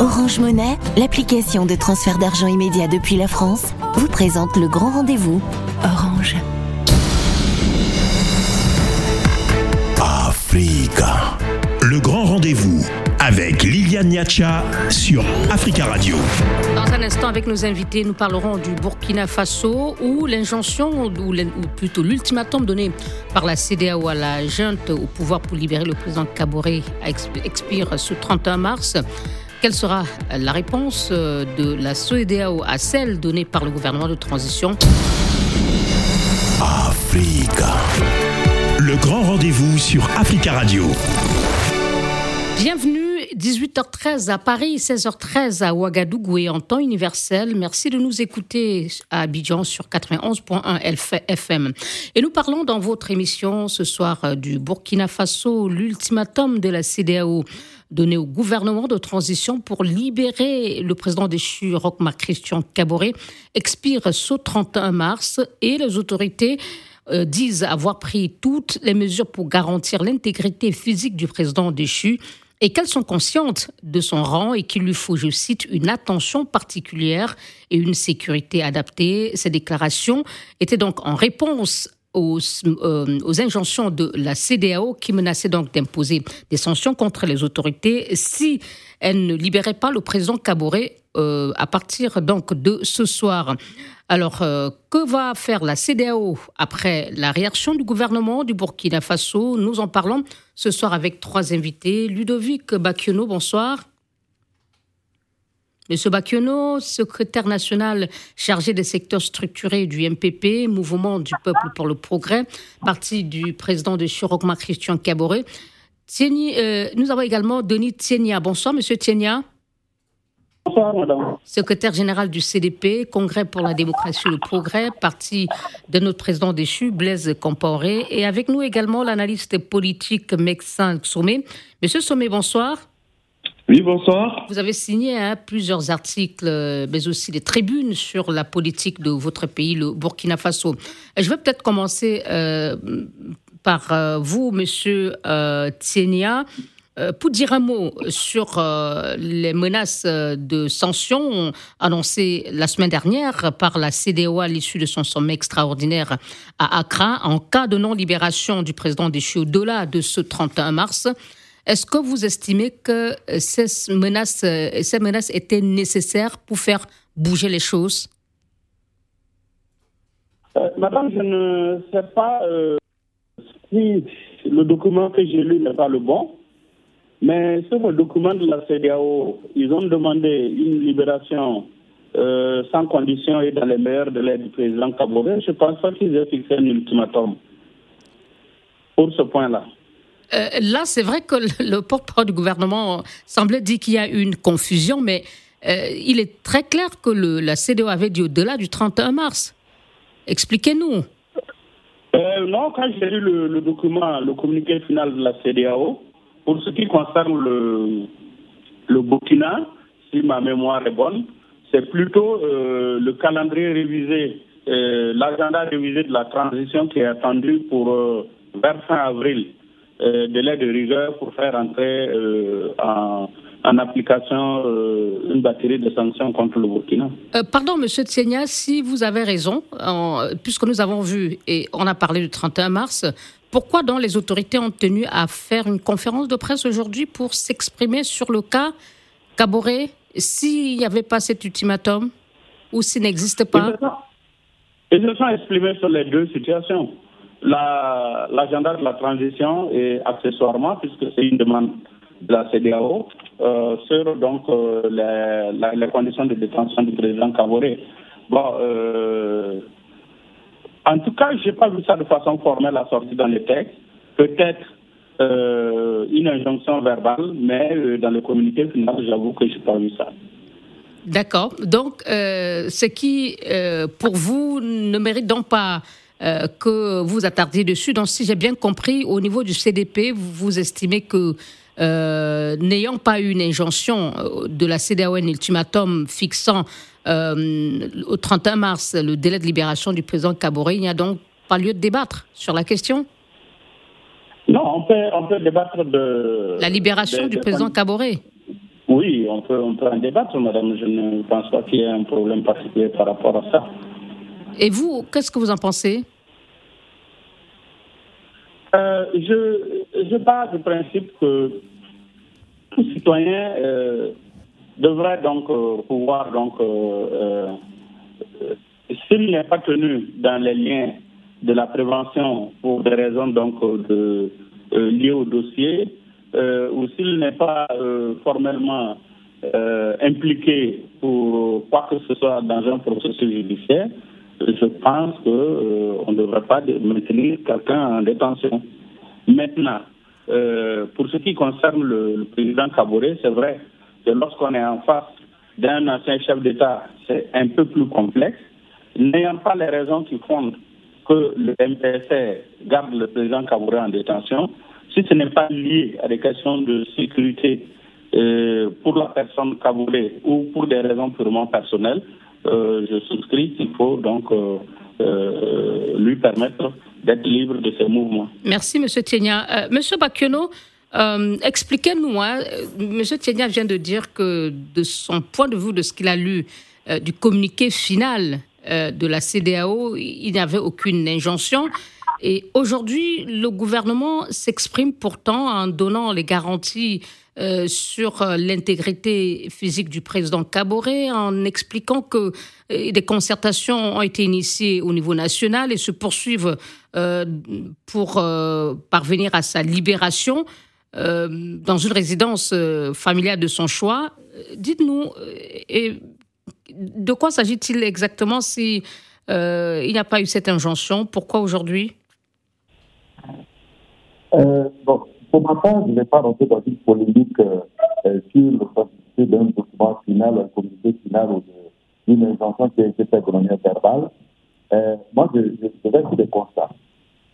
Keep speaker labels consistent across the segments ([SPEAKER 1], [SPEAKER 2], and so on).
[SPEAKER 1] Orange Monnaie, l'application de transfert d'argent immédiat depuis la France, vous présente le grand rendez-vous. Orange.
[SPEAKER 2] Africa. Le grand rendez-vous avec Liliane Niacha sur Africa Radio.
[SPEAKER 3] Dans un instant, avec nos invités, nous parlerons du Burkina Faso où l'injonction, ou, plutôt l'ultimatum donné par la CDAO à la junte au pouvoir pour libérer le président Kaboré expire ce 31 mars. Quelle sera la réponse euh, de la CEDEAO à celle donnée par le gouvernement de transition?
[SPEAKER 2] Africa. Le grand rendez-vous sur Africa Radio.
[SPEAKER 3] Bienvenue, 18h13 à Paris, 16h13 à Ouagadougou et en temps universel. Merci de nous écouter à Abidjan sur 91.1 FM. Et nous parlons dans votre émission ce soir euh, du Burkina Faso, l'ultimatum de la CDAO donné au gouvernement de transition pour libérer le président déchu, Rochmar Christian Caboret, expire ce 31 mars et les autorités euh, disent avoir pris toutes les mesures pour garantir l'intégrité physique du président déchu et qu'elles sont conscientes de son rang et qu'il lui faut, je cite, une attention particulière et une sécurité adaptée. Ces déclarations étaient donc en réponse euh, aux, injonctions de la CDAO qui menaçait donc d'imposer des sanctions contre les autorités si elles ne libéraient pas le président Kaboré euh, à partir donc de ce soir. Alors, euh, que va faire la CDAO après la réaction du gouvernement du Burkina Faso? Nous en parlons ce soir avec trois invités. Ludovic Bakiono, bonsoir. Monsieur Bakiono, secrétaire national chargé des secteurs structurés du MPP, Mouvement du Peuple pour le Progrès, parti du président de Chirocma, Christian Caboret. Euh, nous avons également Denis Tienia. Bonsoir, Monsieur Tienia.
[SPEAKER 4] Bonsoir, madame.
[SPEAKER 3] Secrétaire général du CDP, Congrès pour la démocratie et le progrès, parti de notre président déchu, Blaise Compaoré. Et avec nous également l'analyste politique Mexin Sommet. Monsieur Sommet, bonsoir.
[SPEAKER 4] Oui, bonsoir.
[SPEAKER 3] Vous avez signé hein, plusieurs articles, euh, mais aussi des tribunes sur la politique de votre pays, le Burkina Faso. Je vais peut-être commencer euh, par euh, vous, Monsieur euh, Tienia. Pour dire un mot sur les menaces de sanctions annoncées la semaine dernière par la CDO à l'issue de son sommet extraordinaire à Accra en cas de non-libération du président déchu au-delà de ce 31 mars, est-ce que vous estimez que euh, ces menaces, euh, ces menaces étaient nécessaires pour faire bouger les choses?
[SPEAKER 4] Euh, Madame, je ne sais pas si le document que j'ai lu n'est pas le bon, mais sur le document de la CDAO, ils ont demandé une libération sans condition et dans les meilleurs délais du président Kabore. Je ne pense pas qu'ils aient fixé un ultimatum pour ce point-là.
[SPEAKER 3] Euh, là, c'est vrai que le, porte-parole du gouvernement semblait dire qu'il y a une confusion, mais euh, il est très clair que la CDO avait dit au-delà du 31 mars. Expliquez-nous.
[SPEAKER 4] Euh, non, quand j'ai lu le, document, le communiqué final de la CDAO, pour ce qui concerne le, le Burkina, si ma mémoire est bonne, c'est plutôt le calendrier révisé, l'agenda révisé de la transition qui est attendu pour vers fin avril euh, de l'aide de rigueur pour faire entrer euh, en, application euh, une batterie de sanctions contre le Burkina.
[SPEAKER 3] pardon, Monsieur Tsenia, si vous avez raison, puisque nous avons vu et on a parlé du 31 mars, pourquoi donc les autorités ont tenu à faire une conférence de presse aujourd'hui pour s'exprimer sur le cas Caboret s'il n'y avait pas cet ultimatum ou s'il n'existe pas?
[SPEAKER 4] Ils se sont exprimés sur les deux situations l'agenda de la transition et accessoirement, puisque c'est une demande de la CDAO, euh, sur donc euh, les, conditions de détention du président Kaboré. Bon, euh, en tout cas, je n'ai pas vu ça de façon formelle à sortir dans les textes. Peut-être une injonction verbale, mais dans le communiqué final, j'avoue que je n'ai pas vu ça.
[SPEAKER 3] D'accord. Donc, ce qui, pour vous, ne mérite donc pas euh, que vous attardiez dessus. Donc, si j'ai bien compris, au niveau du CDP, vous, estimez que euh, n'ayant pas eu une injonction euh, de la CDAO, un ultimatum fixant au 31 mars le délai de libération du président Kaboré, il n'y a donc pas lieu de débattre sur la question?
[SPEAKER 4] Non, on peut, on peut débattre de...
[SPEAKER 3] La libération du président Kaboré
[SPEAKER 4] Oui, on peut, on peut en débattre, madame. Je ne pense pas qu'il y ait un problème particulier par rapport à ça.
[SPEAKER 3] Et vous, qu'est-ce que vous en pensez?
[SPEAKER 4] Euh, je, je pars du principe que tout citoyen euh, devrait donc euh, pouvoir, donc, s'il n'est pas tenu dans les liens de la prévention pour des raisons donc liées au dossier, ou s'il n'est pas formellement impliqué pour quoi que ce soit dans un processus judiciaire, je pense qu'on euh, ne devrait pas maintenir quelqu'un en détention. Maintenant, euh, pour ce qui concerne le, président Kabore, c'est vrai que lorsqu'on est en face d'un ancien chef d'État, c'est un peu plus complexe. N'ayant pas les raisons qui font que le MPSR garde le président Kabore en détention, si ce n'est pas lié à des questions de sécurité euh, pour la personne Kabore ou pour des raisons purement personnelles, je souscris qu'il faut donc euh, euh, lui permettre d'être libre de ses mouvements.
[SPEAKER 3] Merci, M. Tienia. Monsieur Bakiono, expliquez-nous. Hein, M. Tienia vient de dire que de son point de vue, de ce qu'il a lu du communiqué final de la CDAO, il n'y avait aucune injonction. Et aujourd'hui, le gouvernement s'exprime pourtant en donnant les garanties euh, sur euh, l'intégrité physique du président Caboret en expliquant que euh, des concertations ont été initiées au niveau national et se poursuivent pour parvenir à sa libération dans une résidence familiale de son choix. Dites-nous, de quoi s'agit-il exactement si il n'y a pas eu cette injonction? Pourquoi aujourd'hui?
[SPEAKER 5] Bon, pour ma part, je ne vais pas rentrer dans une polémique euh, euh sur le possibilité d'un document final, un communiqué final ou d'une injonction qui a été faite de manière verbale. Euh, moi, je, vais sur des constats.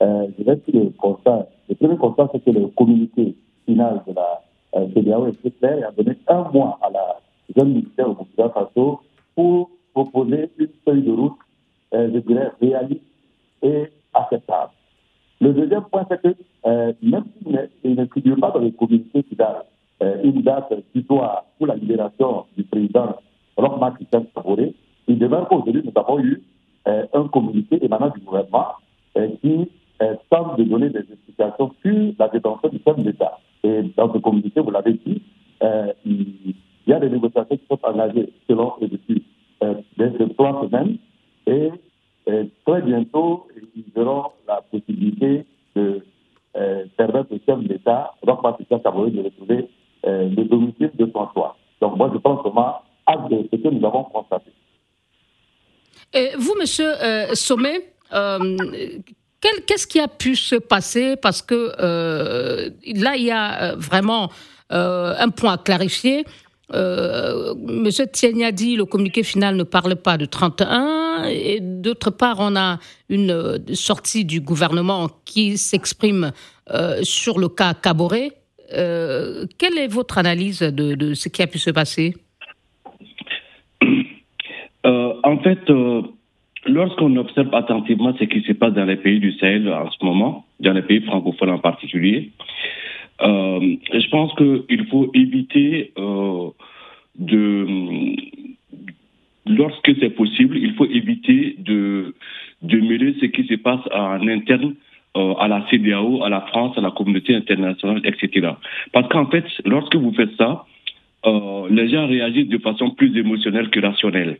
[SPEAKER 5] Je vais sur le constat. Le premier constat, c'est que le communiqué final de la CDAO est très clair et a donné un mois à la jeune militaire au Burkina Faso pour proposer une feuille de route, je dirais, réaliste et acceptable. Le deuxième point, c'est que euh, même s'il ne, figure
[SPEAKER 3] Monsieur euh, Sommet, euh, qu'est-ce qui a pu se passer? Parce que là, il y a vraiment un point à clarifier. Euh, Monsieur Tienya dit le communiqué final ne parle pas de 31 et d'autre part on a une euh, sortie du gouvernement qui s'exprime euh, sur le cas Caboret. quelle est votre analyse de, ce qui a pu se passer?
[SPEAKER 6] En fait, lorsqu'on observe attentivement ce qui se passe dans les pays du Sahel en ce moment, dans les pays francophones en particulier, euh, je pense qu'il faut éviter euh, de, lorsque c'est possible, il faut éviter de, de mêler ce qui se passe en interne euh, à la CDAO, à la France, à la communauté internationale, etc. Parce qu'en fait, lorsque vous faites ça, les gens réagissent de façon plus émotionnelle que rationnelle.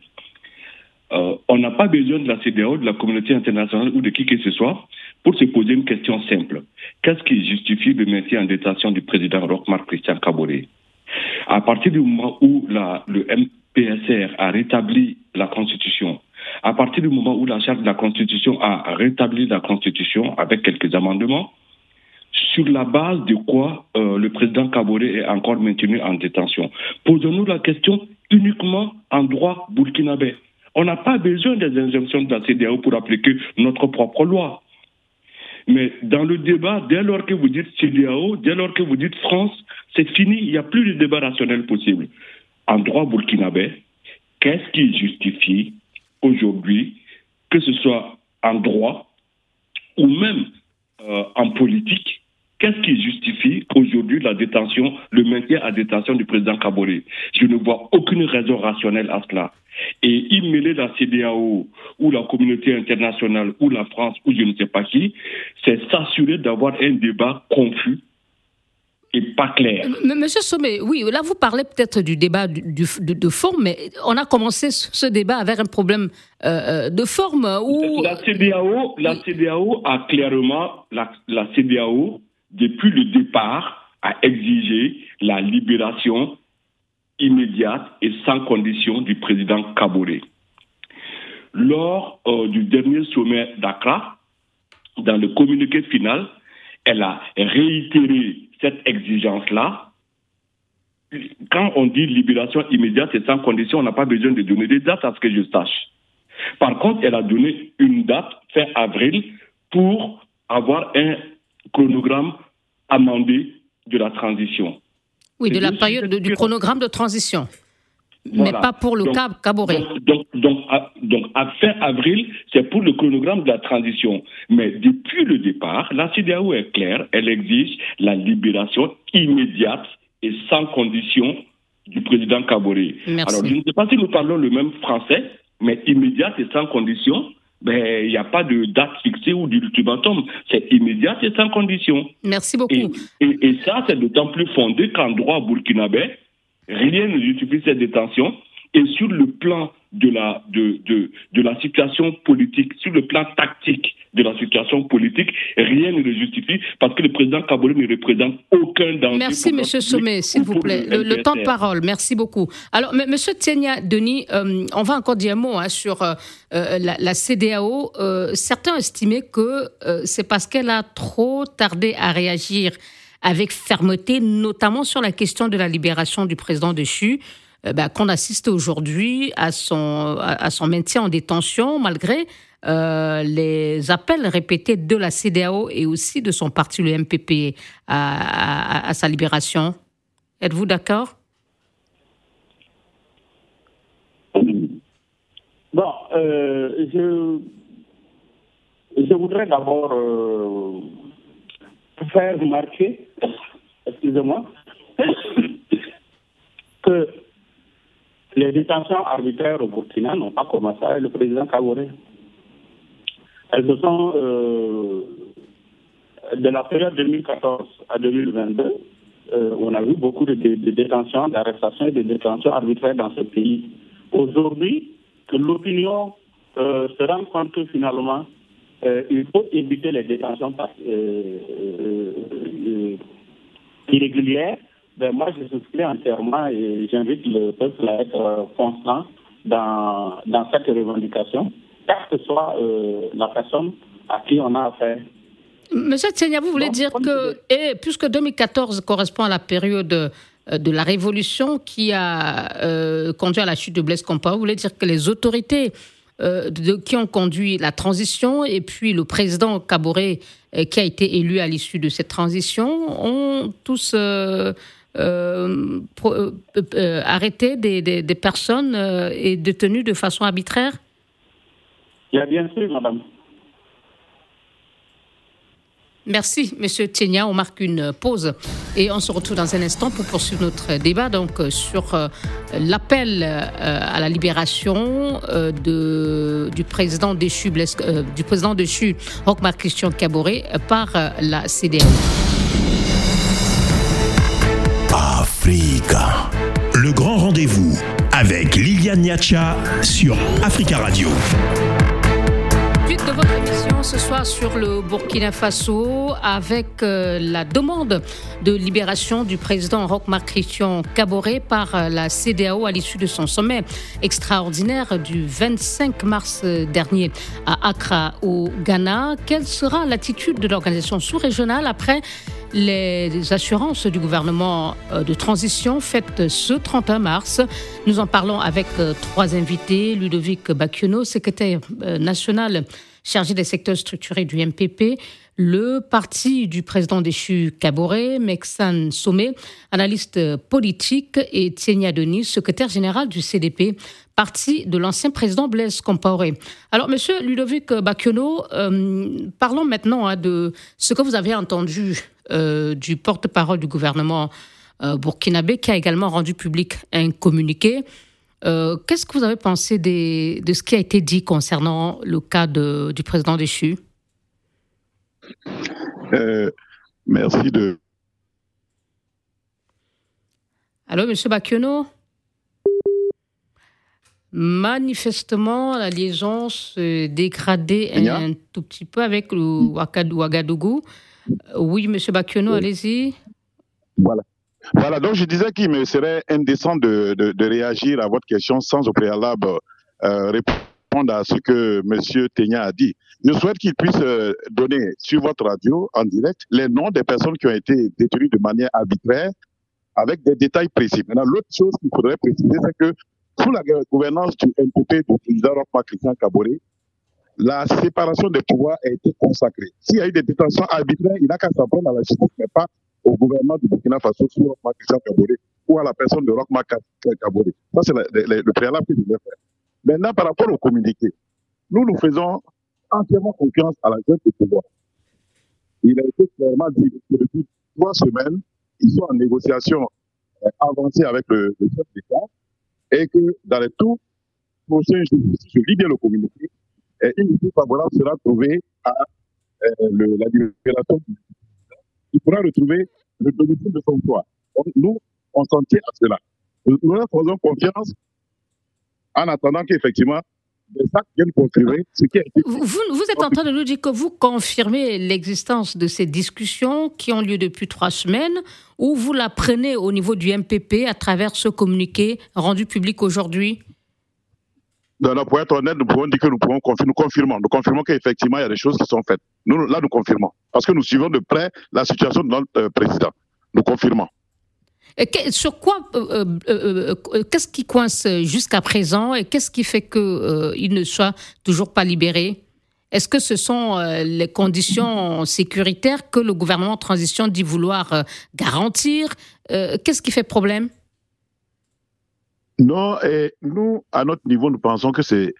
[SPEAKER 6] Euh, on n'a pas besoin de la CDAO, de la communauté internationale ou de qui que ce soit pour se poser une question simple. Qu'est-ce qui justifie le maintien en détention du président Rochmar Christian Kabore? À partir du moment où le MPSR a rétabli la Constitution, à partir du moment où la charte de la Constitution a rétabli la Constitution avec quelques amendements, sur la base de quoi euh, le président Kabore est encore maintenu en détention? Posons-nous la question uniquement en droit burkinabé. On n'a pas besoin des injonctions de la CDAO pour appliquer notre propre loi. Mais dans le débat, dès lors que vous dites CDAO, dès lors que vous dites France, c'est fini, il n'y a plus de débat rationnel possible. En droit burkinabé, qu'est-ce qui justifie aujourd'hui, que ce soit en droit ou même euh, en politique, Qu'est-ce qui justifie aujourd'hui la détention, le maintien à détention du président Kabore? Je ne vois aucune raison rationnelle à cela. Et y mêler la CDAO ou la communauté internationale ou la France ou je ne sais pas qui, c'est s'assurer d'avoir un débat confus et pas clair.
[SPEAKER 3] Monsieur Sommet, oui, là vous parlez peut-être du débat du, de, forme, mais on a commencé ce débat avec un problème euh, euh, de forme. Où...
[SPEAKER 6] La, CDAO, la CDAO a clairement, la, la CDAO, depuis le départ, a exigé la libération immédiate et sans condition du président Kabore. Lors euh, du dernier sommet d'Accra, dans le communiqué final, elle a réitéré cette exigence-là. Quand on dit libération immédiate et sans condition, on n'a pas besoin de donner des dates à ce que je sache. Par contre, elle a donné une date, fin avril, pour avoir un chronogramme amendé de la transition.
[SPEAKER 3] Oui, de la période du chronogramme de transition. Mais pas pour le cas Caboret.
[SPEAKER 6] Donc, donc, à, fin avril, c'est pour le chronogramme de la transition. Mais depuis le départ, la CDAO est claire, elle exige la libération immédiate et sans condition du président Caboret. Alors, je ne sais pas si nous parlons le même français, mais immédiate et sans condition, ben, il n'y a pas de date fixée ou d'ultimatum. C'est immédiat et sans condition.
[SPEAKER 3] Merci beaucoup.
[SPEAKER 6] Et, ça, c'est d'autant plus fondé qu'en droit burkinabé, rien ne justifie cette détention. Et sur le plan de la, de, de, de la situation politique, sur le plan tactique de la situation politique, rien ne le justifie parce que le président Kabore ne représente aucun danger.
[SPEAKER 3] Merci, M. Sommet, s'il vous plaît. Le, temps de parole, merci beaucoup. Alors, M. Tsenia Denis, euh, on va encore dire un mot hein, sur euh, euh, la, la, CDAO. certains estimaient que c'est parce qu'elle a trop tardé à réagir avec fermeté, notamment sur la question de la libération du président de CHU. Euh, bah, qu'on assiste aujourd'hui à son, à son maintien en détention, malgré euh, les appels répétés de la CDAO et aussi de son parti, le MPP, à, sa libération. Êtes-vous d'accord?
[SPEAKER 4] Bon, euh, je, je voudrais d'abord faire remarquer, excusez-moi, que les détentions arbitraires au Burkina n'ont pas commencé avec le président Kaboré. Elles se sont, euh, de la période 2014 à 2022, euh, on a vu beaucoup de, détentions, d'arrestations et de détentions arbitraires dans ce pays. Aujourd'hui, que l'opinion euh, se rend compte que finalement, il faut éviter les détentions irrégulières ben moi, je souscris entièrement et j'invite le peuple à être euh, constant dans, dans cette revendication, quelle que soit euh, la personne à qui on a affaire.
[SPEAKER 3] Monsieur Tsenia, vous voulez dire que, et puisque 2014 correspond à la période euh, de la révolution qui a conduit à la chute de Blaise Compaoré, vous voulez dire que les autorités de, qui ont conduit la transition et puis le président Kaboré qui a été élu à l'issue de cette transition ont tous euh, euh, euh, arrêter des, des, personnes et détenues de façon arbitraire
[SPEAKER 4] bien sûr, madame.
[SPEAKER 3] Merci, Monsieur Tchenia. On marque une pause et on se retrouve dans un instant pour poursuivre notre débat donc sur l'appel à la libération de, du président déchu, du président déchu, Rochmar Christian Caboret, par la CDAO.
[SPEAKER 2] Africa. Le grand rendez-vous avec Liliane Niacha sur Africa Radio.
[SPEAKER 3] De votre émission ce soir sur le Burkina Faso avec euh, la demande de libération du président Roch-Marc Christian Caboret par euh, la CDAO à l'issue de son sommet extraordinaire du 25 mars euh, dernier à Accra au Ghana. Quelle sera l'attitude de l'organisation sous-régionale après les assurances du gouvernement euh, de transition faites ce 31 mars. Nous en parlons avec euh, trois invités. Ludovic Bacchiono, secrétaire euh, national chargé des secteurs structurés du MPP, le parti du président déchu Caboret, Mexan Sommet, analyste politique, et Tienia Denis, secrétaire général du CDP, parti de l'ancien président Blaise Compaoré. Alors, monsieur Ludovic Bacchiono, parlons maintenant hein, de ce que vous avez entendu du porte-parole du gouvernement burkinabé qui a également rendu public un communiqué. Qu'est-ce que vous avez pensé de ce qui a été dit concernant le cas du président déchu?
[SPEAKER 5] Merci de.
[SPEAKER 3] Allô, Monsieur Bakiono Manifestement, la liaison se dégradait un, tout petit peu avec le Ouagadougou. Oui, Monsieur Bakiono, allez-y.
[SPEAKER 5] Voilà. Voilà, donc je disais qu'il me serait indécent de, de, réagir à votre question sans au préalable euh, répondre à ce que Monsieur Ténia a dit. Je souhaite qu'il puisse euh, donner sur votre radio en direct les noms des personnes qui ont été détenues de manière arbitraire avec des détails précis. Maintenant, l'autre chose qu'il faudrait préciser, c'est que sous la gouvernance du NPP du président Rochma Christian Caboret, la séparation des pouvoirs a été consacrée. S'il y a eu des détentions arbitraires, il n'a qu'à s'en prendre à la justice, mais pas au gouvernement du Burkina Faso sous Rochma Christian Caboret ou à la personne de Rochma Caboret. Ça, c'est le, le, préalable je voulais faire. Maintenant, par rapport au communiqué, nous, nous faisons entièrement confiance à la jeune du pouvoir. Il a été clairement dit que depuis trois semaines, ils sont en négociation euh, avancée avec le, le chef d'État et que dans les tout prochains jours, si je lis bien le communiqué, une issue favorable sera trouvée à euh, le, la libération Il pourra retrouver le domicile de son choix. nous, on s'en tient à cela. Nous, nous faisons confiance en attendant qu'effectivement
[SPEAKER 3] vous, vous, êtes en train de nous dire que vous confirmez l'existence de ces discussions qui ont lieu depuis trois semaines, ou vous la prenez au niveau du MPP à travers ce communiqué rendu public aujourd'hui?
[SPEAKER 5] Pour être honnête, nous pouvons dire que nous pouvons confirmer, nous confirmons, nous confirmons qu'effectivement il y a des choses qui sont faites. Nous, là, nous confirmons. Parce que nous suivons de près la situation de notre euh, président. Nous confirmons.
[SPEAKER 3] Sur quoi, euh, euh, qu'est-ce qui coince jusqu'à présent et qu'est-ce qui fait qu'il ne soit toujours pas libéré? Est-ce que ce sont les conditions sécuritaires que le gouvernement en transition dit vouloir garantir? Qu'est-ce qui fait problème?
[SPEAKER 5] Non, et nous, à notre niveau, nous pensons que c'est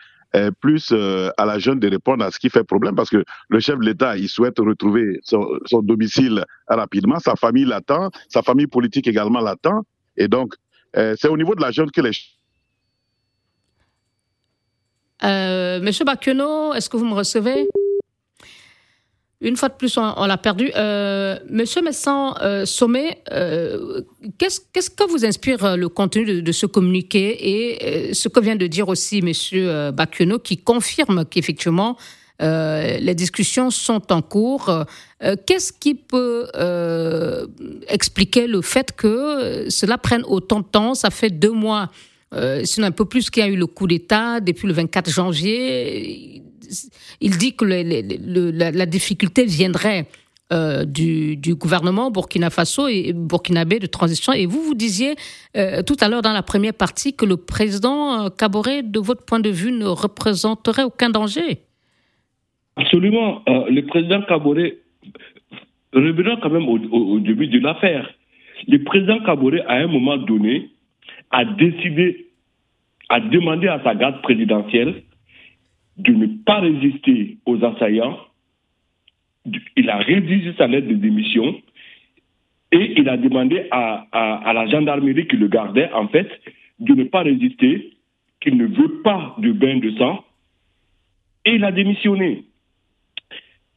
[SPEAKER 5] plus euh, à la jeune de répondre à ce qui fait problème parce que le chef de l'État, il souhaite retrouver son, domicile rapidement, sa famille l'attend, sa famille politique également l'attend. Et donc, euh, c'est au niveau de la jeune que les...
[SPEAKER 3] Euh, Monsieur Bakiono, est-ce que vous me recevez? Une fois de plus, on, l'a perdu. Euh, Monsieur Messan euh, Sommet, euh, qu'est-ce, que vous inspire le contenu de, ce communiqué et ce que vient de dire aussi Monsieur Bakiono, qui confirme qu'effectivement les discussions sont en cours. qu'est-ce qui peut expliquer le fait que cela prenne autant de temps? Ça fait deux mois, sinon un peu plus, qu'il y a eu le coup d'État depuis le 24 janvier il dit que la, difficulté viendrait euh, du, gouvernement Burkina Faso et burkinabé de transition. Et vous, vous disiez euh, tout à l'heure dans la première partie que le président Caboret, de votre point de vue, ne représenterait aucun danger.
[SPEAKER 6] Absolument. Euh, le président Caboret, revenons quand même au, début de l'affaire. Le président Caboret, à un moment donné, a décidé, a demandé à sa garde présidentielle de ne pas résister aux assaillants. Il a rédigé sa lettre de démission et il a demandé à, la gendarmerie qui le gardait, en fait, de ne pas résister, qu'il ne veut pas de bain de sang, et il a démissionné.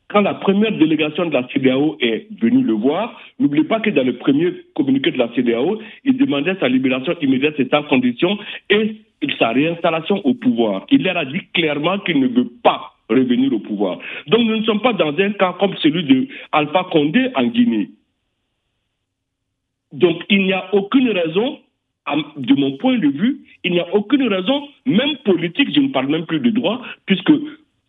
[SPEAKER 6] Quand la première délégation de la CDAO est venue le voir, n'oubliez pas que dans le premier communiqué de la CDAO, il demandait sa libération immédiate et sans condition et sa réinstallation au pouvoir. Il leur a dit clairement qu'il ne veut pas revenir au pouvoir. Donc nous ne sommes pas dans un cas comme celui de Alpha Condé en Guinée. Donc il n'y a aucune raison, de mon point de vue, il n'y a aucune raison, même politique, je ne parle même plus de droit, puisque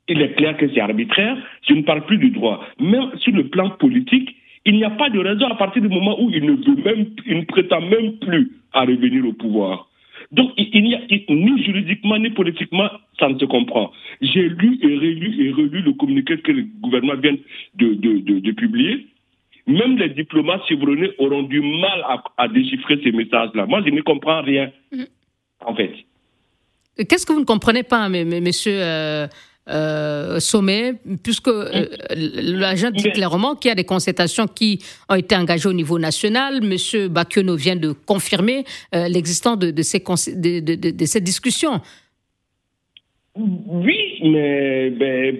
[SPEAKER 6] il est clair que c'est arbitraire, je ne parle plus du droit. Même sur le plan politique, il n'y a pas de raison à partir du moment où il ne veut même, il ne prétend même plus à revenir au pouvoir. Donc, il n'y a ni juridiquement ni politiquement, ça ne se comprend. J'ai lu et relu et relu le communiqué que le gouvernement vient de, de, publier. Même les diplomates chevronnés auront du mal à, déchiffrer ces messages-là. Moi, je ne comprends rien, mm. en fait.
[SPEAKER 3] Qu'est-ce que vous ne comprenez pas, monsieur euh, sommet, puisque l'agent dit clairement qu'il y a des concertations qui ont été engagées au niveau national. Monsieur Bakiono vient de confirmer l'existence de, de, ces, de, de, ces discussions.
[SPEAKER 6] Oui, mais, ben,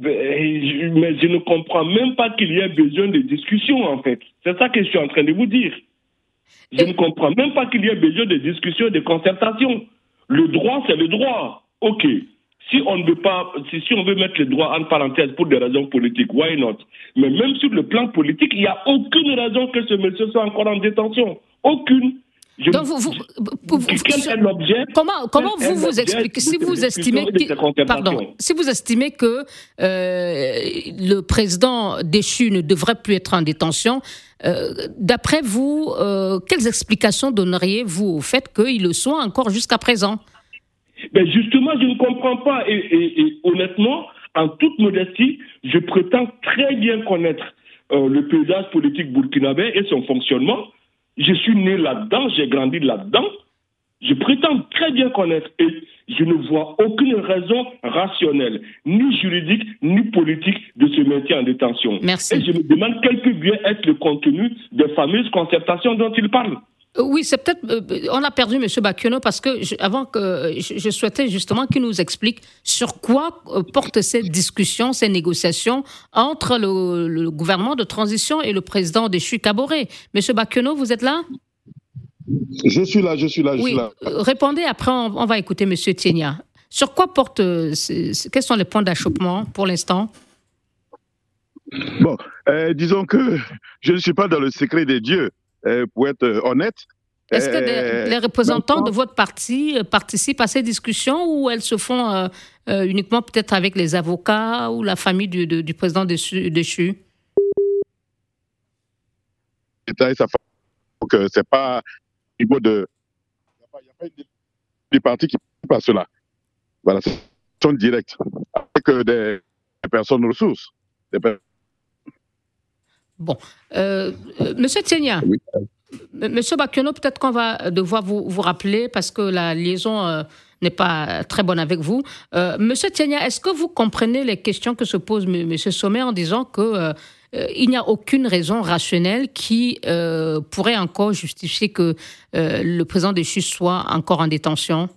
[SPEAKER 6] ben, mais je ne comprends même pas qu'il y ait besoin de discussions, en fait. C'est ça que je suis en train de vous dire. Je ne comprends même pas qu'il y ait besoin de discussions, de concertations. Le droit, c'est le droit. OK. Si on ne veut pas, si, si on veut mettre le droit en parenthèse pour des raisons politiques, why not? Mais même sur le plan politique, il n'y a aucune raison que ce monsieur soit encore en détention. Aucune.
[SPEAKER 3] Donc vous, comment, comment vous vous expliquez si vous estimez que, pardon, si vous estimez que euh, le président déchu ne devrait plus être en détention, euh, d'après vous, euh, quelles explications donneriez-vous au fait qu'il le soit encore jusqu'à présent?
[SPEAKER 6] Ben Justement, je ne comprends pas. Et, et, honnêtement, en toute modestie, je prétends très bien connaître le paysage politique burkinabé et son fonctionnement. Je suis né là-dedans, j'ai grandi là-dedans. Je prétends très bien connaître et je ne vois aucune raison rationnelle, ni juridique, ni politique de ce maintien en détention.
[SPEAKER 3] Merci.
[SPEAKER 6] Et je me demande quel peut bien être le contenu des fameuses concertations dont il parle.
[SPEAKER 3] Euh, oui, c'est peut-être. Euh, on a perdu M. Bakiono parce que avant que je, souhaitais justement qu'il nous explique sur quoi euh, portent ces discussions, ces négociations entre le, gouvernement de transition et le président de Caboret. M. Bakiono, vous êtes là?
[SPEAKER 5] Je suis là, je suis là, je
[SPEAKER 3] oui.
[SPEAKER 5] suis là.
[SPEAKER 3] Répondez, après on, va écouter M. Tienia. Sur quoi portent. quels sont les points d'achoppement pour l'instant?
[SPEAKER 5] Bon, disons que je ne suis pas dans le secret des dieux. Euh, pour être euh, honnête.
[SPEAKER 3] Est-ce que euh, les représentants de votre parti participent à ces discussions ou elles se font uniquement peut-être avec les avocats ou la famille du, du président déchu
[SPEAKER 5] Donc, c'est pas au niveau de. Il n'y a pas du parti qui passe cela. Voilà, c'est une directe avec des, personnes ressources. Des personnes
[SPEAKER 3] Bon. Euh, euh, Monsieur Tienia, Monsieur Bakiono, peut-être qu'on va devoir vous, vous, rappeler parce que la liaison euh, n'est pas très bonne avec vous. Monsieur Tienia, est-ce que vous comprenez les questions que se pose Monsieur Sommet en disant que il n'y a aucune raison rationnelle qui pourrait encore justifier que le président de Chus soit encore en détention?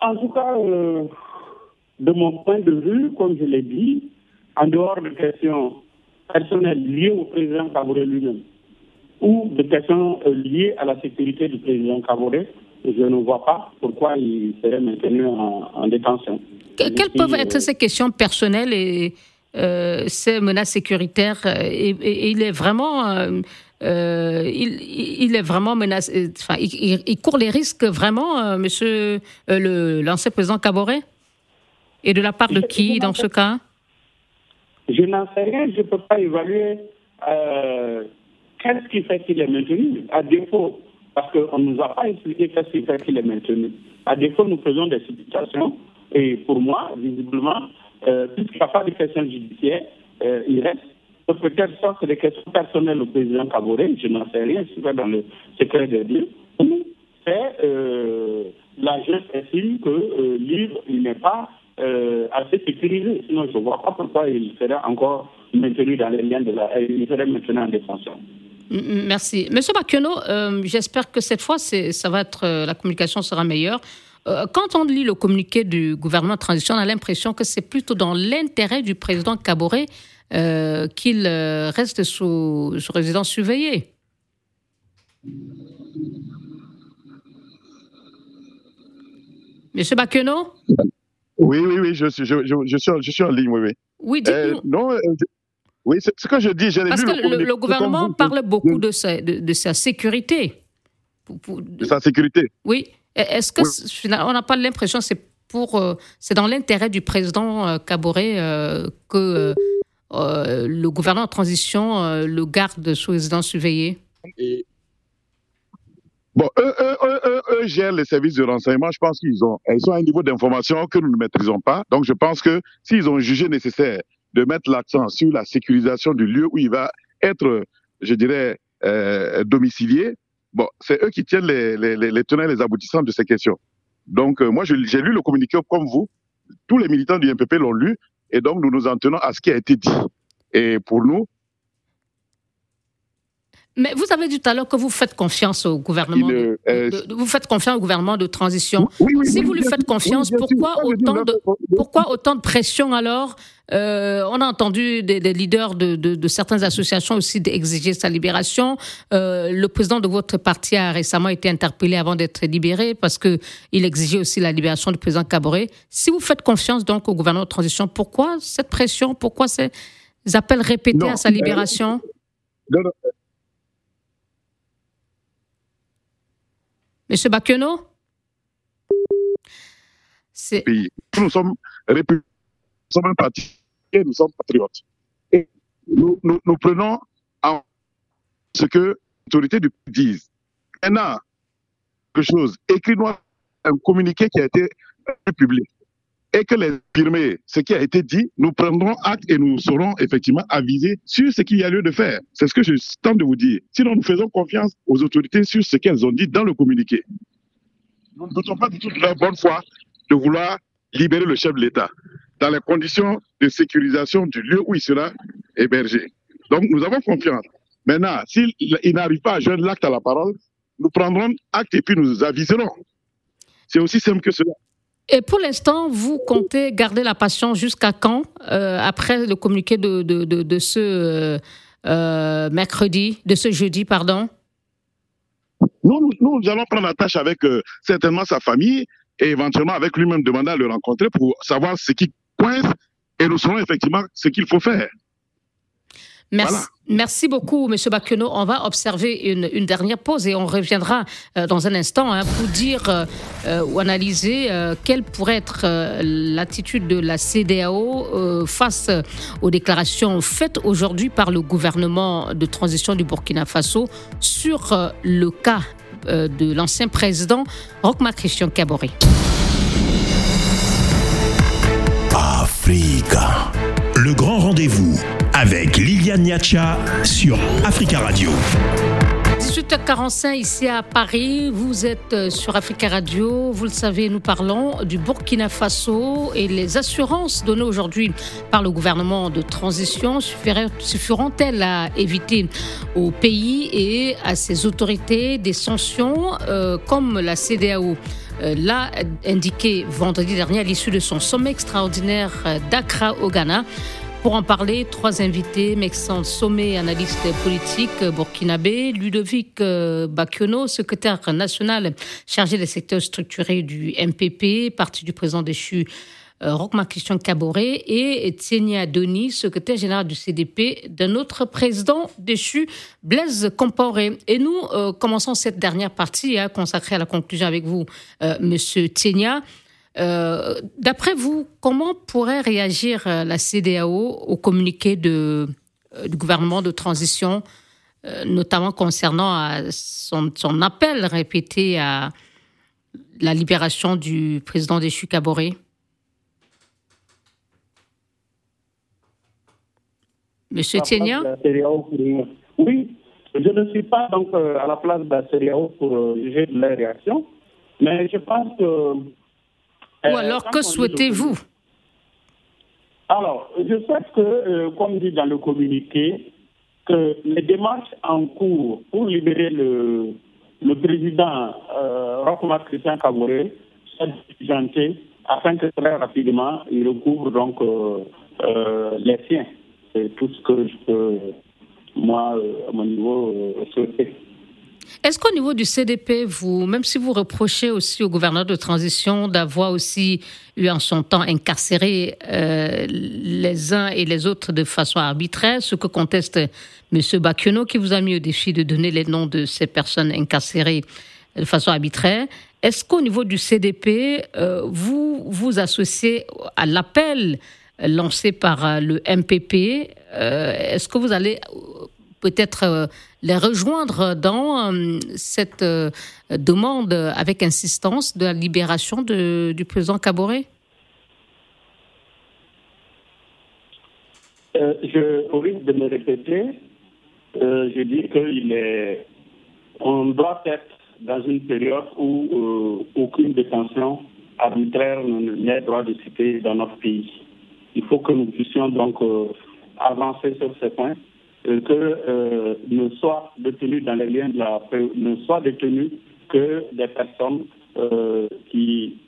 [SPEAKER 4] En tout cas, de mon point de vue, comme je l'ai dit, en dehors de questions personnelles liées au président Kabore lui-même ou de questions euh, liées à la sécurité du président Kabore, je ne vois pas pourquoi il serait maintenu en, détention.
[SPEAKER 3] quelles peuvent être euh, ces questions personnelles et euh, ces menaces sécuritaires et, il est vraiment, il, est vraiment menacé. Enfin, il, court les risques vraiment, Monsieur l'ancien président Kabore Et de la part de qui dans ce cas?
[SPEAKER 4] Je n'en sais rien, je ne peux pas évaluer euh, qu'est-ce qui fait qu'il est maintenu. À défaut, parce qu'on ne nous a pas expliqué qu'est-ce qui fait qu'il est maintenu. À défaut, nous faisons des situations, et pour moi, visiblement, euh, puisqu'il n'y a pas de questions judiciaires, euh, il reste. Peut-être ça, c'est des questions personnelles au président Kaboré, je n'en sais rien, je suis dans le secret de Dieu. C'est la jeune estime que livre, il n'est pas euh, assez sécurisé. Sinon, je ne vois pas pourquoi il serait encore maintenu dans les liens de la. Il serait maintenant en détention.
[SPEAKER 3] Merci. Monsieur Bakiono, euh, j'espère que cette fois, ça va être, euh, la communication sera meilleure. quand on lit le communiqué du gouvernement de transition, on a l'impression que c'est plutôt dans l'intérêt du président Caboret qu'il reste sous, sous, résidence surveillée. Monsieur Bakiono
[SPEAKER 5] oui, oui, oui, je suis, je, je, je suis, je suis en ligne, oui, oui.
[SPEAKER 3] Oui,
[SPEAKER 5] euh, non, euh, oui, c'est ce que je dis.
[SPEAKER 3] Parce que le, le, gouvernement parle beaucoup de sa, de, de sa sécurité.
[SPEAKER 5] de sa sécurité
[SPEAKER 3] Oui. Est-ce que on n'a pas l'impression que c'est pour, euh, c'est dans l'intérêt du président Caboret que le gouvernement en transition le garde sous résidence surveillée
[SPEAKER 5] Bon, eux, eux, eux, eux, gèrent les services de renseignement. Je pense qu'ils ont, ils sont à un niveau d'information que nous ne maîtrisons pas. Donc, je pense que s'ils ont jugé nécessaire de mettre l'accent sur la sécurisation du lieu où il va être, je dirais, euh, domicilié, bon, c'est eux qui tiennent les, les, les, tenants et les aboutissants de ces questions. Donc, moi, j'ai lu le communiqué comme vous. Tous les militants du MPP l'ont lu. Et donc, nous nous en tenons à ce qui a été dit. Et pour nous,
[SPEAKER 3] mais vous avez dit tout à l'heure que vous faites confiance au gouvernement. de, vous faites confiance au gouvernement de transition. si vous lui faites confiance, pourquoi, autant de, pourquoi autant de pression alors? Euh, On a entendu des, leaders de, de, certaines associations aussi d'exiger sa libération. Euh, le président de votre parti a récemment été interpellé avant d'être libéré parce que il exigeait aussi la libération du président Caboret. Si vous faites confiance donc au gouvernement de transition, pourquoi cette pression? Pourquoi ces appels répétés à sa euh, libération? Monsieur Bakeno
[SPEAKER 5] Nous sommes républicains, nous sommes un parti et nous sommes patriotes. Et nous, prenons en ce que l'autorité du pays disent. Maintenant, quelque chose, écris-nous un communiqué qui a été publié et que les firmer ce qui a été dit, nous prendrons acte et nous serons effectivement avisés sur ce qu'il y a lieu de faire. C'est ce que je tente de vous dire. Sinon, nous faisons confiance aux autorités sur ce qu'elles ont dit dans le communiqué. Nous ne doutons pas du tout de leur bonne foi de vouloir libérer le chef de l'État dans les conditions de sécurisation du lieu où il sera hébergé. Donc, nous avons confiance. Maintenant, s'il n'arrive pas à joindre l'acte à la parole, nous prendrons acte et puis nous aviserons. C'est aussi simple que cela.
[SPEAKER 3] Et pour l'instant, vous comptez garder la passion jusqu'à quand euh, Après le communiqué de, de, de, ce euh, euh, mercredi, de ce jeudi, pardon?
[SPEAKER 5] Nous, nous, allons prendre la tâche avec certainement sa famille et éventuellement avec lui-même demander à le rencontrer pour savoir ce qui coince et nous saurons effectivement ce qu'il faut faire.
[SPEAKER 3] Merci, merci beaucoup, M. Bakeno. On va observer une, dernière pause et on reviendra euh, dans un instant hein, pour dire euh, euh, ou analyser quelle pourrait être l'attitude de la CDAO face aux déclarations faites aujourd'hui par le gouvernement de transition du Burkina Faso sur le cas de l'ancien président Rochma Christian Kabore.
[SPEAKER 2] Africa. Le grand rendez-vous avec Liliane Niacha sur Africa Radio.
[SPEAKER 3] 18h45 ici à Paris, vous êtes euh, sur Africa Radio, vous le savez, nous parlons du Burkina Faso et les assurances données aujourd'hui par le gouvernement de transition suffiront-elles à éviter au pays et à ses autorités des sanctions euh, comme la CDAO euh, l'a indiqué vendredi dernier à l'issue de son sommet extraordinaire d'Accra au Ghana. Pour en parler, trois invités, Maxence Sommet, analyste politique burkinabé, Ludovic euh, Bakiono, secrétaire national chargé des secteurs structurés du MPP, parti du président déchu euh, Rochma Christian Caboret, et Tsenia Doni, secrétaire général du CDP, d'un autre président déchu, Blaise Comporé. Et nous euh, commençons cette dernière partie hein, consacrée à la conclusion avec vous, Monsieur Tsenia. Euh, d'après vous, comment pourrait réagir euh, la CDAO au communiqué de, euh, du gouvernement de transition, notamment concernant son, son, appel répété à la libération du président déchu Caboret Monsieur Tienia
[SPEAKER 4] Oui, je ne suis pas donc à la place de la CDAO pour juger de la réaction, mais je pense que
[SPEAKER 3] ou euh, alors, que souhaitez-vous
[SPEAKER 4] Alors, je souhaite que, euh, comme dit dans le communiqué, que les démarches en cours pour libérer le, le président euh, Christian Kabore soient diligentées afin que très rapidement il recouvre donc euh, les siens. C'est tout ce que je peux, moi, à mon niveau, souhaiter.
[SPEAKER 3] Est-ce qu'au niveau du CDP, vous, même si vous reprochez aussi au gouverneur de transition d'avoir aussi eu en son temps incarcéré euh, les uns et les autres de façon arbitraire, ce que conteste M. Bakiono, qui vous a mis au défi de donner les noms de ces personnes incarcérées de façon arbitraire, est-ce qu'au niveau du CDP, euh, vous vous associez à l'appel lancé par euh, le MPP Est-ce que vous allez peut-être euh, les rejoindre dans euh, cette euh, demande avec insistance de la libération de, du président Caboret
[SPEAKER 4] Je risque de me répéter. je dis qu'il est, on doit être dans une période où aucune détention arbitraire n'est droit de citer dans notre pays. Il faut que nous puissions donc avancer sur ces points, que ne soient détenus dans les liens de la ne soient détenus que des personnes qui,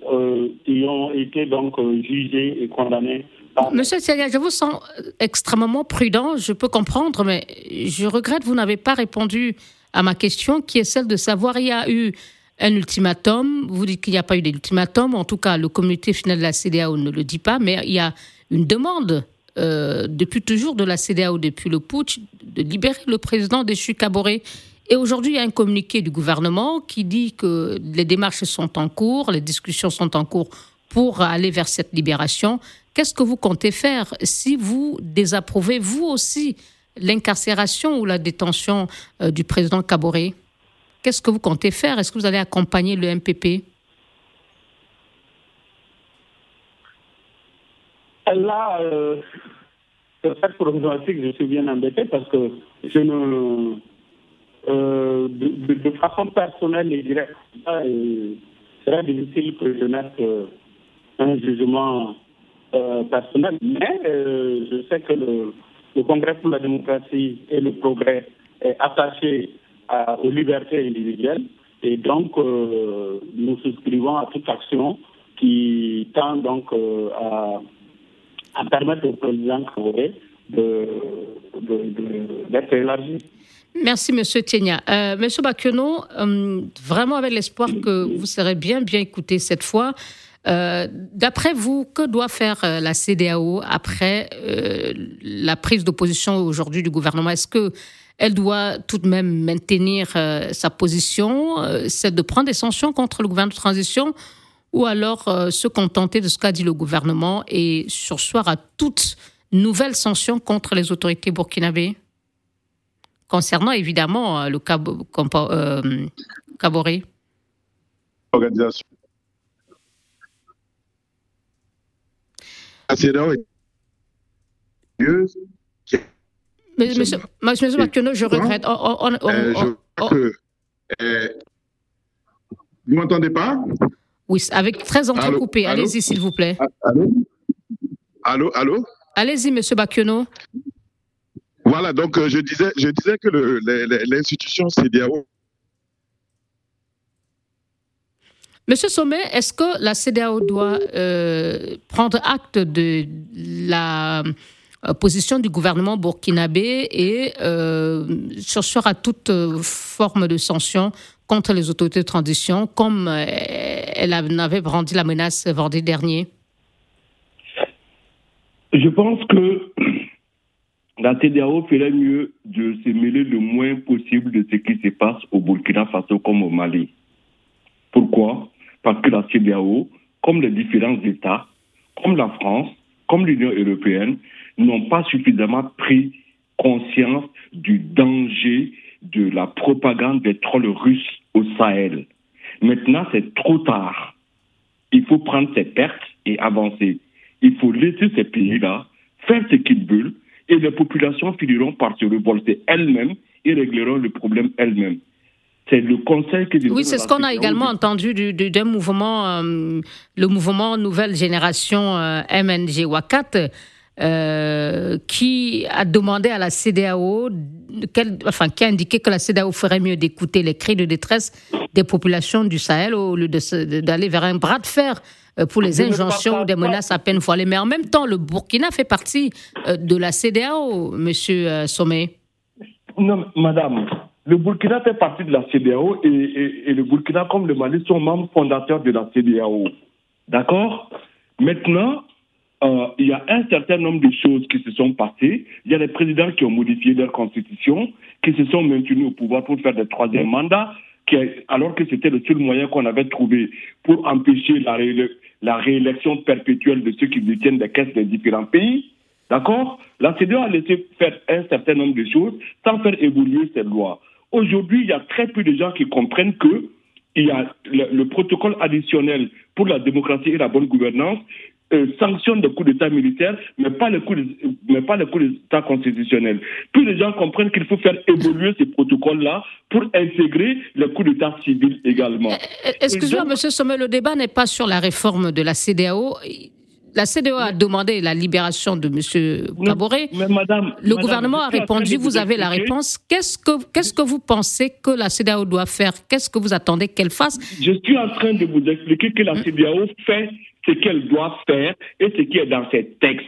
[SPEAKER 4] qui ont été donc jugées et condamnées
[SPEAKER 3] Monsieur Tselia, je vous sens extrêmement prudent, je peux comprendre, mais je regrette, vous n'avez pas répondu à ma question, qui est celle de savoir, il y a eu un ultimatum, vous dites qu'il n'y a pas eu d'ultimatum, en tout cas, le comité final de la CDAO ne le dit pas, mais il y a une demande euh, depuis toujours de la CDAO, depuis le putsch, de libérer le président déchu Caboret. Et aujourd'hui, il y a un communiqué du gouvernement qui dit que les démarches sont en cours, les discussions sont en cours pour aller vers cette libération. Qu'est-ce que vous comptez faire si vous désapprouvez, vous aussi, l'incarcération ou la détention euh, du président Caboret? Qu'est-ce que vous comptez faire? Est-ce que vous allez accompagner le MPP
[SPEAKER 4] Là, euh, cette problématique, je suis bien embêté parce que je ne. Euh, de, façon personnelle et directe, il serait difficile que je mette euh, un jugement euh, personnel, mais euh, je sais que le, Congrès pour la démocratie et le progrès est attaché aux libertés individuelles et donc euh, nous souscrivons à toute action qui tend donc à, permettre au président Kagame d'être élargi.
[SPEAKER 3] Merci, Monsieur Tienia. Monsieur Bakiono, vraiment avec l'espoir que vous serez bien, bien écouté cette fois. Euh, d'après vous, que doit faire euh, la CDAO après euh, la prise d'opposition aujourd'hui du gouvernement? Est-ce que elle doit tout de même maintenir sa position, c'est de prendre des sanctions contre le gouvernement de transition, ou alors se contenter de ce qu'a dit le gouvernement et sursoir à toute nouvelle sanction contre les autorités burkinabées. Concernant évidemment le Caboret.
[SPEAKER 5] Organisation.
[SPEAKER 3] Monsieur, monsieur je regrette.
[SPEAKER 5] vous m'entendez pas?
[SPEAKER 3] Oui, avec très entrecoupé. Allez-y, s'il vous plaît.
[SPEAKER 5] Allô? Allô, allô?
[SPEAKER 3] Allez-y, monsieur Bakiono.
[SPEAKER 5] Voilà, donc euh, je, disais, je disais que l'institution CDAO
[SPEAKER 3] Monsieur Sommet, est-ce que la CDAO doit euh, prendre acte de la euh, position du gouvernement burkinabé et chercher à toute forme de sanction contre les autorités de transition, comme elle avait brandi la menace vendredi dernier?
[SPEAKER 6] Je pense que la CDAO ferait mieux de se mêler le moins possible de ce qui se passe au Burkina Faso comme au Mali. Pourquoi? Parce que la CDAO, comme les différents États, comme la France, comme l'Union européenne, n'ont pas suffisamment pris conscience du danger de la propagande des trolls russes au Sahel. Maintenant, c'est trop tard. Il faut prendre ses pertes et avancer. Il faut laisser ces pays-là faire ce qu'ils veulent et les populations finiront par se révolter elles-mêmes et régleront le problème elles-mêmes c'est le conseil que
[SPEAKER 3] Oui, c'est ce qu'on a également entendu d'un mouvement, euh, le mouvement Nouvelle Génération euh, MNG Wakat, euh, qui a demandé à la CDAO, enfin, qui a indiqué que la CDAO ferait mieux d'écouter les cris de détresse des populations du Sahel au lieu d'aller vers un bras de fer pour les injonctions ou des menaces à peine voilées. Mais en même temps, le Burkina fait partie de la CDAO, Monsieur Sommet.
[SPEAKER 6] Non, madame, le Burkina fait partie de la CDAO et, le Burkina, comme le Mali, sont membres fondateurs de la CDAO. D'accord? Maintenant, euh, il y a un certain nombre de choses qui se sont passées. Il y a des présidents qui ont modifié leur constitution, qui se sont maintenus au pouvoir pour faire des troisième mandats, qui, alors que c'était le seul moyen qu'on avait trouvé pour empêcher la, la réélection perpétuelle de ceux qui détiennent des caisses des différents pays. D'accord? La CDAO a laissé faire un certain nombre de choses sans faire évoluer ces lois. Aujourd'hui, il y a très peu de gens qui comprennent que il y a le, protocole additionnel pour la démocratie et la bonne gouvernance euh, sanctionne le coup d'État militaire, mais pas le coup, mais pas le coup d'État constitutionnel. Plus les gens comprennent qu'il faut faire évoluer ces protocoles-là pour intégrer le coup d'État civil également.
[SPEAKER 3] Eh, eh, excusez-moi, Monsieur Sommet, le débat n'est pas sur la réforme de la CDAO. La CDAO a demandé la libération de M. Caboret.
[SPEAKER 6] Mais madame,
[SPEAKER 3] le gouvernement a répondu, vous, avez la réponse. Qu'est-ce que, qu'est-ce que vous pensez que la CDAO doit faire? Qu'est-ce que vous attendez qu'elle fasse?
[SPEAKER 6] Je suis en train de vous expliquer que la CDAO fait ce qu'elle doit faire et ce qui est dans ses textes.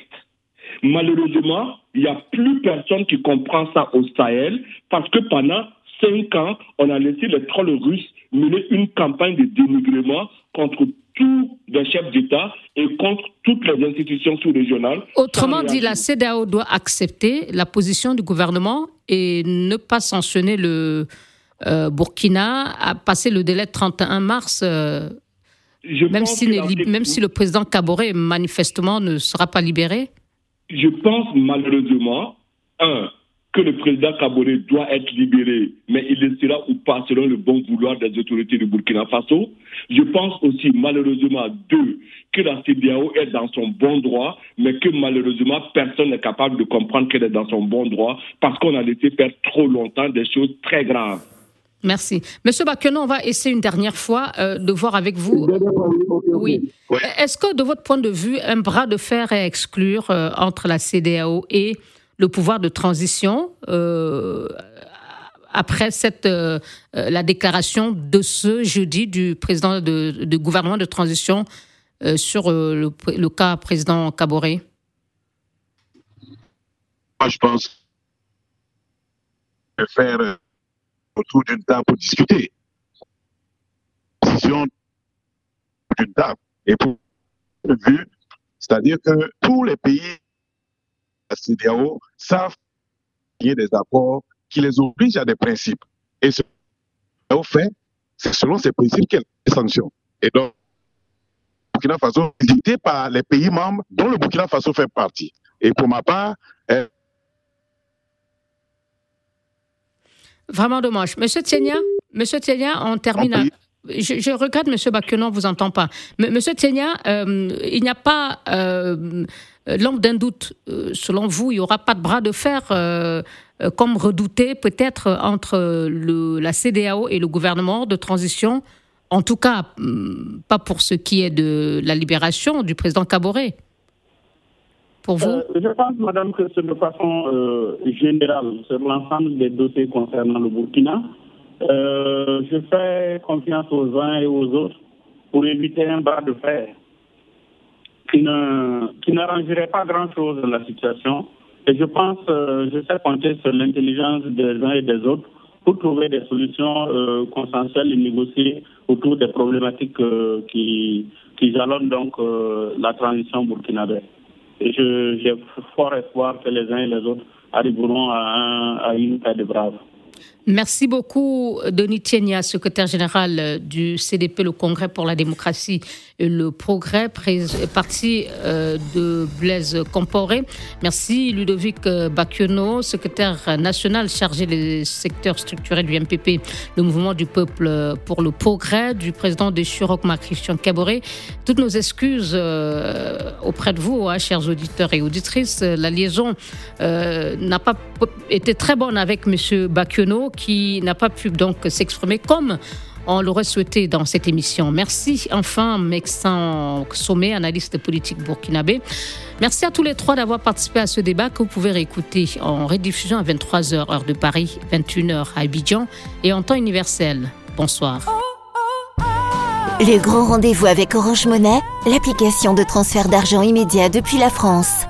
[SPEAKER 6] Malheureusement, il n'y a plus personne qui comprend ça au Sahel parce que pendant cinq ans, on a laissé les trolls russes mener une campagne de dénigrement contre tous les chefs d'État et contre toutes les institutions sous-régionales.
[SPEAKER 3] Autrement dit, la CDAO doit accepter la position du gouvernement et ne pas sanctionner le euh, Burkina à passer le délai de 31 mars. Euh, même si, même si le président Kabore manifestement ne sera pas libéré
[SPEAKER 6] Je pense malheureusement, un, que le président Kabore doit être libéré, mais il le sera ou pas selon le bon vouloir des autorités de Burkina Faso. Je pense aussi malheureusement, deux, que la CDAO est dans son bon droit, mais que malheureusement personne n'est capable de comprendre qu'elle est dans son bon droit parce qu'on a laissé faire trop longtemps des choses très graves.
[SPEAKER 3] Merci. Monsieur Bakeno, on va essayer une dernière fois euh, de voir avec vous. Oui. Est-ce que, de votre point de vue, un bras de fer est à exclure euh, entre la CDAO et le pouvoir de transition euh, après cette, la déclaration de ce jeudi du président du gouvernement de transition sur le, le, cas président Caboret
[SPEAKER 5] Moi, je pense faire autour d'une table pour discuter. Décision d'une table. Et pour vue, c'est-à-dire que tous les pays de la CDAO savent qu'il y a des accords qui les obligent à des principes. Et ce fait, c'est selon ces principes qu'elles sanctions. Et donc, Burkina Faso est dicté par les pays membres dont le Burkina Faso fait partie. Et pour ma part,
[SPEAKER 3] Vraiment dommage. Monsieur Tienia, Monsieur Tienia, on termine. Je, regrette, Monsieur Bakenon, vous entend pas. Monsieur Tienia, euh, il n'y a pas euh, l'ombre d'un doute. Euh, selon vous, il n'y aura pas de bras de fer, comme redouté peut-être entre le, la CDAO et le gouvernement de transition. En tout cas, mm, pas pour ce qui est de la libération du président Caboret.
[SPEAKER 4] Euh, je pense, madame, que c'est de façon euh, générale, sur l'ensemble des dossiers concernant le Burkina, euh, je fais confiance aux uns et aux autres pour éviter un bras de fer qui n'arrangerait pas grand-chose dans la situation. Et je pense, je sais compter sur l'intelligence des uns et des autres pour trouver des solutions consensuelles et négocier autour des problématiques qui, qui jalonnent donc la transition burkinabé. J'ai fort espoir que les uns et les autres arriveront à, à une paix de braves.
[SPEAKER 3] Merci beaucoup, Denis Tienia, secrétaire général du CDP, le Congrès pour la démocratie et le progrès, parti euh, de Blaise Comporé. Merci, Ludovic Bakiono, secrétaire national chargé des secteurs structurés du MPP, le mouvement du peuple pour le progrès, du président de Churok, Christian Caboret. Toutes nos excuses euh, auprès de vous, hein, chers auditeurs et auditrices. La liaison euh, n'a pas été très bonne avec M. Bakiono qui n'a pas pu donc s'exprimer comme on l'aurait souhaité dans cette émission. Merci enfin, Mexan Sommet, analyste politique burkinabé. Merci à tous les trois d'avoir participé à ce débat que vous pouvez réécouter en rediffusion à 23h heure de Paris, 21h à Abidjan et en temps universel. Bonsoir.
[SPEAKER 1] Le grand rendez-vous avec Orange Monnaie, l'application de transfert d'argent immédiat depuis la France.